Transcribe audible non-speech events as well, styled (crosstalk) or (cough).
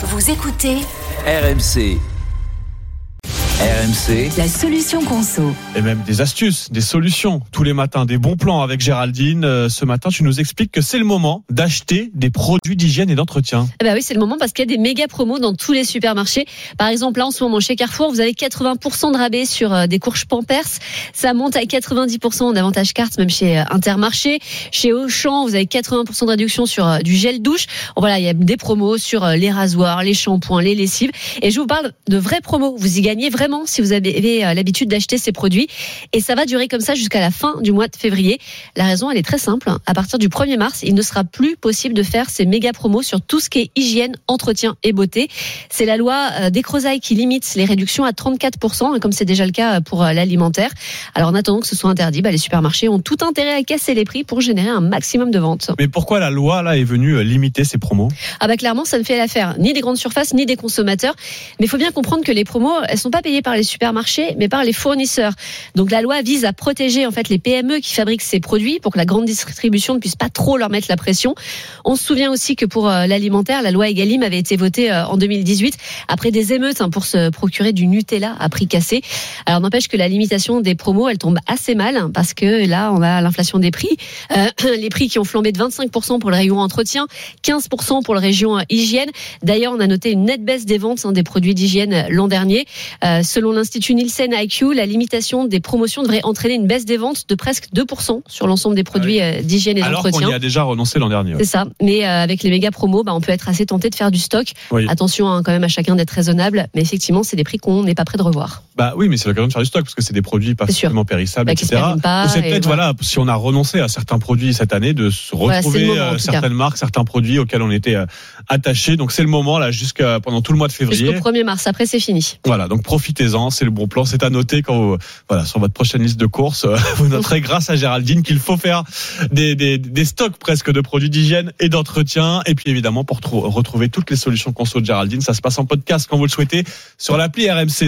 Vous écoutez RMC. RMC, la solution conso. Et même des astuces, des solutions. Tous les matins, des bons plans avec Géraldine. Euh, ce matin, tu nous expliques que c'est le moment d'acheter des produits d'hygiène et d'entretien. Eh ben oui, c'est le moment parce qu'il y a des méga promos dans tous les supermarchés. Par exemple, là, en ce moment, chez Carrefour, vous avez 80% de rabais sur euh, des courges Pampers. Ça monte à 90% en avantage carte, même chez euh, Intermarché. Chez Auchan, vous avez 80% de réduction sur euh, du gel douche. Voilà, il y a des promos sur euh, les rasoirs, les shampoings, les lessives. Et je vous parle de vraies promos. Vous y gagnez vraiment si vous avez euh, l'habitude d'acheter ces produits. Et ça va durer comme ça jusqu'à la fin du mois de février. La raison, elle est très simple. À partir du 1er mars, il ne sera plus possible de faire ces méga promos sur tout ce qui est hygiène, entretien et beauté. C'est la loi euh, des Crozailles qui limite les réductions à 34%, comme c'est déjà le cas pour euh, l'alimentaire. Alors en attendant que ce soit interdit, bah, les supermarchés ont tout intérêt à casser les prix pour générer un maximum de ventes. Mais pourquoi la loi là est venue limiter ces promos? Ah bah clairement, ça ne fait l'affaire ni des grandes surfaces ni des consommateurs. Mais il faut bien comprendre que les promos, elles sont pas payées par les supermarchés, mais par les fournisseurs. Donc la loi vise à protéger en fait les PME qui fabriquent ces produits pour que la grande distribution ne puisse pas trop leur mettre la pression. On se souvient aussi que pour euh, l'alimentaire, la loi Egalim avait été votée euh, en 2018 après des émeutes hein, pour se procurer du Nutella à prix cassé. Alors n'empêche que la limitation des promos, elle tombe assez mal hein, parce que là, on a l'inflation des prix, Euh, (clears throat) les prix qui ont flambé de 25% pour le rayon entretien, 15% pour le euh, hygiène. D'ailleurs, on a noté une nette baisse des ventes hein, des produits d'hygiène l'an dernier. Selon l'Institut Nielsen IQ, la limitation des promotions devrait entraîner une baisse des ventes de presque 2% sur l'ensemble des produits euh, d'hygiène et Alors qu'on d'entretien. y a déjà renoncé l'an dernier. C'est ça. Mais euh, avec les méga promos, bah, on peut être assez tenté de faire du stock. Oui. Attention hein, quand même à chacun d'être raisonnable. Mais effectivement, c'est des prix qu'on n'est pas prêt de revoir. Bah oui, mais c'est l'occasion de faire du stock parce que c'est des produits pas forcément périssables, Bah, etc. c'est peut-être voilà. voilà. si on a renoncé à certains produits cette année de se Voilà, retrouver moment, euh, certaines marques, certains produits auxquels on était attachés. Donc c'est le moment là jusqu'à pendant tout le mois de février. Jusqu'au 1er mars. Après, c'est fini. Voilà, donc profitez-en, c'est le bon plan, c'est à noter quand vous, voilà, sur votre prochaine liste de courses, euh, (laughs) vous noterez grâce à Géraldine qu'il faut faire des, stocks presque de produits d'hygiène et d'entretien. Et puis évidemment, pour trou- retrouver toutes les solutions conso de Géraldine, ça se passe en podcast quand vous le souhaitez sur l'appli RMC.